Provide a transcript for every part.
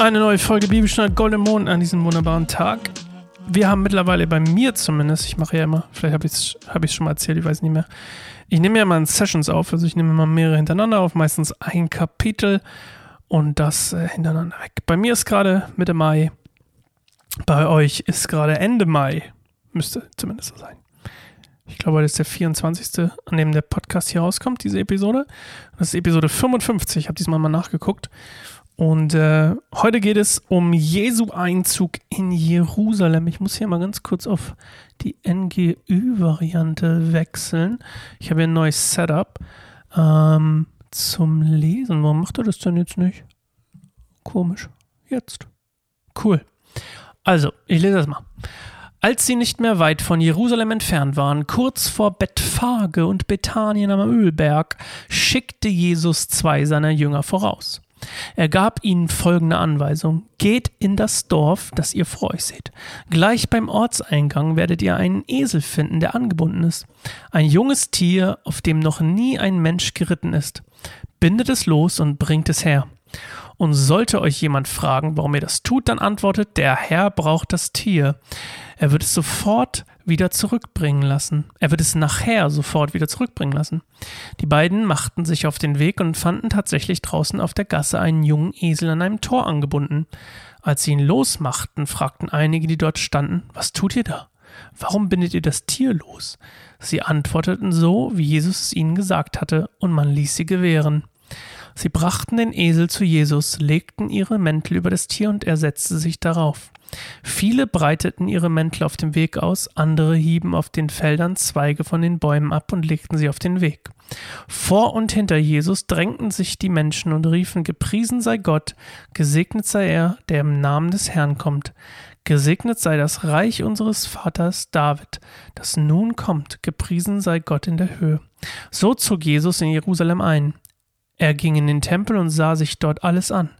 Eine neue Folge Bibelschnitt Golden Mond an diesem wunderbaren Tag. Wir haben mittlerweile bei mir zumindest, ich mache ja immer, vielleicht habe ich es hab schon mal erzählt, ich weiß nicht mehr. Ich nehme ja mal Sessions auf, also ich nehme immer mehrere hintereinander auf, meistens ein Kapitel und das äh, hintereinander weg. Bei mir ist gerade Mitte Mai, bei euch ist gerade Ende Mai, müsste zumindest so sein. Ich glaube, heute ist der 24., an dem der Podcast hier rauskommt, diese Episode. Das ist Episode 55, ich habe diesmal mal nachgeguckt. Und äh, heute geht es um Jesu Einzug in Jerusalem. Ich muss hier mal ganz kurz auf die NGÜ-Variante wechseln. Ich habe hier ein neues Setup ähm, zum Lesen. Warum macht er das denn jetzt nicht? Komisch. Jetzt. Cool. Also, ich lese das mal. Als sie nicht mehr weit von Jerusalem entfernt waren, kurz vor Bethphage und Bethanien am Ölberg, schickte Jesus zwei seiner Jünger voraus. Er gab ihnen folgende Anweisung. Geht in das Dorf, das ihr vor euch seht. Gleich beim Ortseingang werdet ihr einen Esel finden, der angebunden ist. Ein junges Tier, auf dem noch nie ein Mensch geritten ist. Bindet es los und bringt es her. Und sollte euch jemand fragen, warum ihr das tut, dann antwortet, der Herr braucht das Tier. Er wird es sofort wieder zurückbringen lassen. Er wird es nachher sofort wieder zurückbringen lassen. Die beiden machten sich auf den Weg und fanden tatsächlich draußen auf der Gasse einen jungen Esel an einem Tor angebunden. Als sie ihn losmachten, fragten einige, die dort standen, was tut ihr da? Warum bindet ihr das Tier los? Sie antworteten so, wie Jesus es ihnen gesagt hatte, und man ließ sie gewähren. Sie brachten den Esel zu Jesus, legten ihre Mäntel über das Tier und er setzte sich darauf. Viele breiteten ihre Mäntel auf dem Weg aus, andere hieben auf den Feldern Zweige von den Bäumen ab und legten sie auf den Weg. Vor und hinter Jesus drängten sich die Menschen und riefen Gepriesen sei Gott, gesegnet sei er, der im Namen des Herrn kommt. Gesegnet sei das Reich unseres Vaters David, das nun kommt, gepriesen sei Gott in der Höhe. So zog Jesus in Jerusalem ein. Er ging in den Tempel und sah sich dort alles an.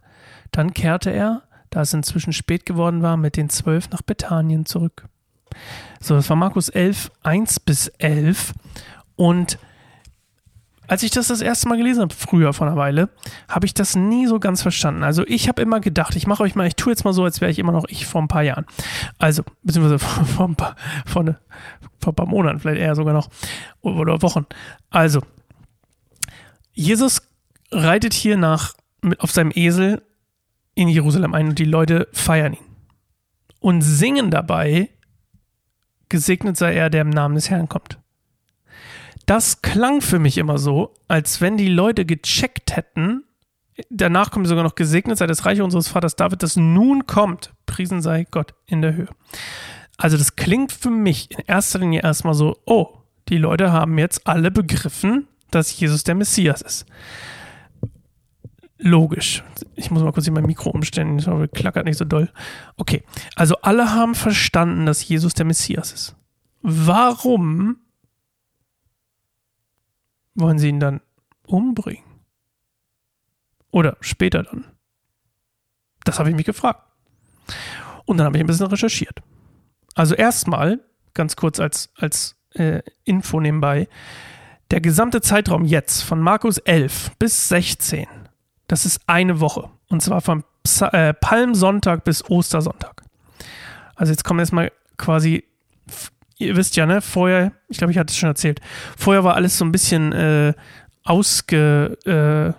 Dann kehrte er, da es inzwischen spät geworden war, mit den zwölf nach Bethanien zurück. So, das war Markus 11, 1 bis 11. Und als ich das das erste Mal gelesen habe, früher vor einer Weile, habe ich das nie so ganz verstanden. Also ich habe immer gedacht, ich mache euch mal, ich tue jetzt mal so, als wäre ich immer noch ich vor ein paar Jahren. Also, beziehungsweise vor, vor, ein, paar, vor, eine, vor ein paar Monaten, vielleicht eher sogar noch, oder Wochen. Also, Jesus reitet hier nach, mit, auf seinem Esel in Jerusalem ein und die Leute feiern ihn. Und singen dabei, gesegnet sei er, der im Namen des Herrn kommt. Das klang für mich immer so, als wenn die Leute gecheckt hätten, danach kommt sogar noch gesegnet sei das Reich unseres Vaters David, das nun kommt, priesen sei Gott in der Höhe. Also das klingt für mich in erster Linie erstmal so, oh, die Leute haben jetzt alle begriffen, dass Jesus der Messias ist logisch. Ich muss mal kurz hier mein Mikro umstellen, ich hoffe, klackert nicht so doll. Okay, also alle haben verstanden, dass Jesus der Messias ist. Warum wollen sie ihn dann umbringen? Oder später dann? Das habe ich mich gefragt. Und dann habe ich ein bisschen recherchiert. Also erstmal, ganz kurz als, als äh, Info nebenbei, der gesamte Zeitraum jetzt von Markus 11 bis 16 das ist eine Woche. Und zwar von Psa äh, Palmsonntag bis Ostersonntag. Also jetzt kommen erstmal quasi, ihr wisst ja, ne, vorher, ich glaube, ich hatte es schon erzählt, vorher war alles so ein bisschen äh, ausge, äh,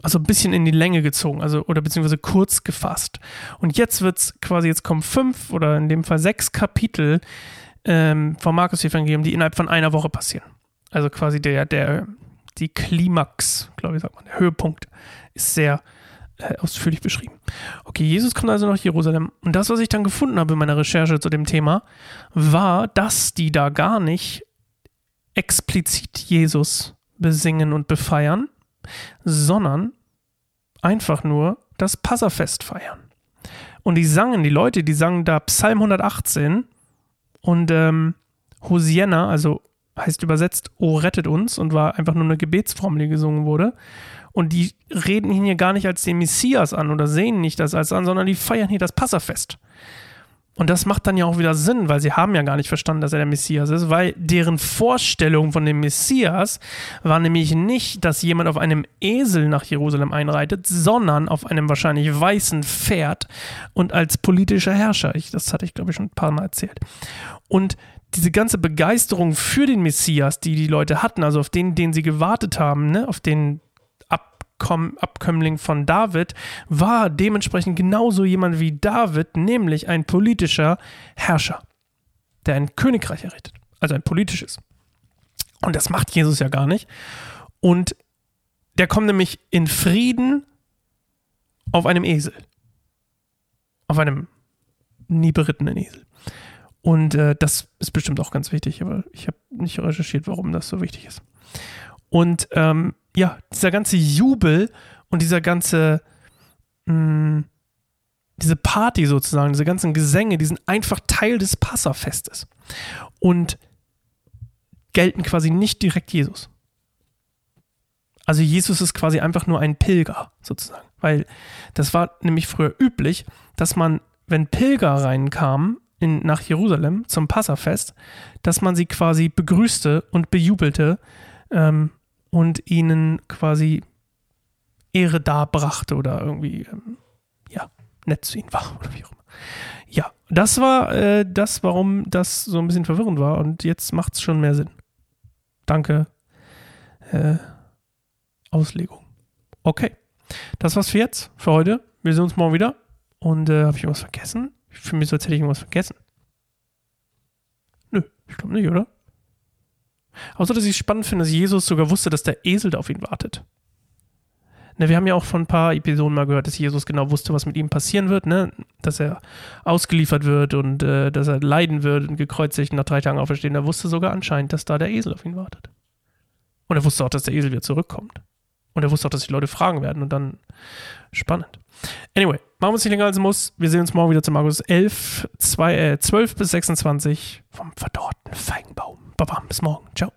also ein bisschen in die Länge gezogen, also oder beziehungsweise kurz gefasst. Und jetzt wird es quasi, jetzt kommen fünf oder in dem Fall sechs Kapitel ähm, vom Markus-Evangelium, die innerhalb von einer Woche passieren. Also quasi der, der, die Klimax, glaube ich, sagt man, der Höhepunkt ist sehr äh, ausführlich beschrieben. Okay, Jesus kommt also nach Jerusalem. Und das, was ich dann gefunden habe in meiner Recherche zu dem Thema, war, dass die da gar nicht explizit Jesus besingen und befeiern, sondern einfach nur das Passafest feiern. Und die sangen, die Leute, die sangen da Psalm 118 und ähm, Hosianna, also heißt übersetzt, O rettet uns und war einfach nur eine Gebetsformel, die gesungen wurde. Und die reden ihn hier gar nicht als den Messias an oder sehen nicht das als an, sondern die feiern hier das Passafest. Und das macht dann ja auch wieder Sinn, weil sie haben ja gar nicht verstanden, dass er der Messias ist, weil deren Vorstellung von dem Messias war nämlich nicht, dass jemand auf einem Esel nach Jerusalem einreitet, sondern auf einem wahrscheinlich weißen Pferd und als politischer Herrscher. Ich, das hatte ich, glaube ich, schon ein paar Mal erzählt. Und diese ganze Begeisterung für den Messias, die die Leute hatten, also auf den, den sie gewartet haben, ne, auf den Abkomm Abkömmling von David, war dementsprechend genauso jemand wie David, nämlich ein politischer Herrscher, der ein Königreich errichtet, also ein politisches. Und das macht Jesus ja gar nicht. Und der kommt nämlich in Frieden auf einem Esel. Auf einem nie berittenen Esel. Und äh, das ist bestimmt auch ganz wichtig, aber ich habe nicht recherchiert, warum das so wichtig ist. Und ähm, ja, dieser ganze Jubel und dieser ganze, mh, mm, diese Party sozusagen, diese ganzen Gesänge, die sind einfach Teil des Passafestes und gelten quasi nicht direkt Jesus. Also Jesus ist quasi einfach nur ein Pilger sozusagen, weil das war nämlich früher üblich, dass man, wenn Pilger reinkamen in, nach Jerusalem zum Passafest, dass man sie quasi begrüßte und bejubelte ähm, und ihnen quasi Ehre darbrachte oder irgendwie, ähm, ja, nett zu ihnen war oder wie auch immer. Ja, das war äh, das, warum das so ein bisschen verwirrend war und jetzt macht es schon mehr Sinn. Danke. Äh, Auslegung. Okay. Das war's für jetzt, für heute. Wir sehen uns morgen wieder. Und äh, habe ich irgendwas vergessen? Ich fühle mich so, als hätte ich irgendwas vergessen. Nö, ich glaube nicht, oder? Außer, dass ich spannend finde, dass Jesus sogar wusste, dass der Esel da auf ihn wartet. Ne, wir haben ja auch von ein paar Episoden mal gehört, dass Jesus genau wusste, was mit ihm passieren wird, ne? dass er ausgeliefert wird und äh, dass er leiden wird und gekreuzigt nach drei Tagen auferstehen. Er wusste sogar anscheinend, dass da der Esel auf ihn wartet. Und er wusste auch, dass der Esel wieder zurückkommt. Und er wusste auch, dass die Leute fragen werden und dann spannend. Anyway, machen wir uns nicht länger als muss. Wir sehen uns morgen wieder zu Markus 11, 2, äh, 12 bis 26 vom verdorrten Feigenbaum. Baba, bis morgen. Ciao.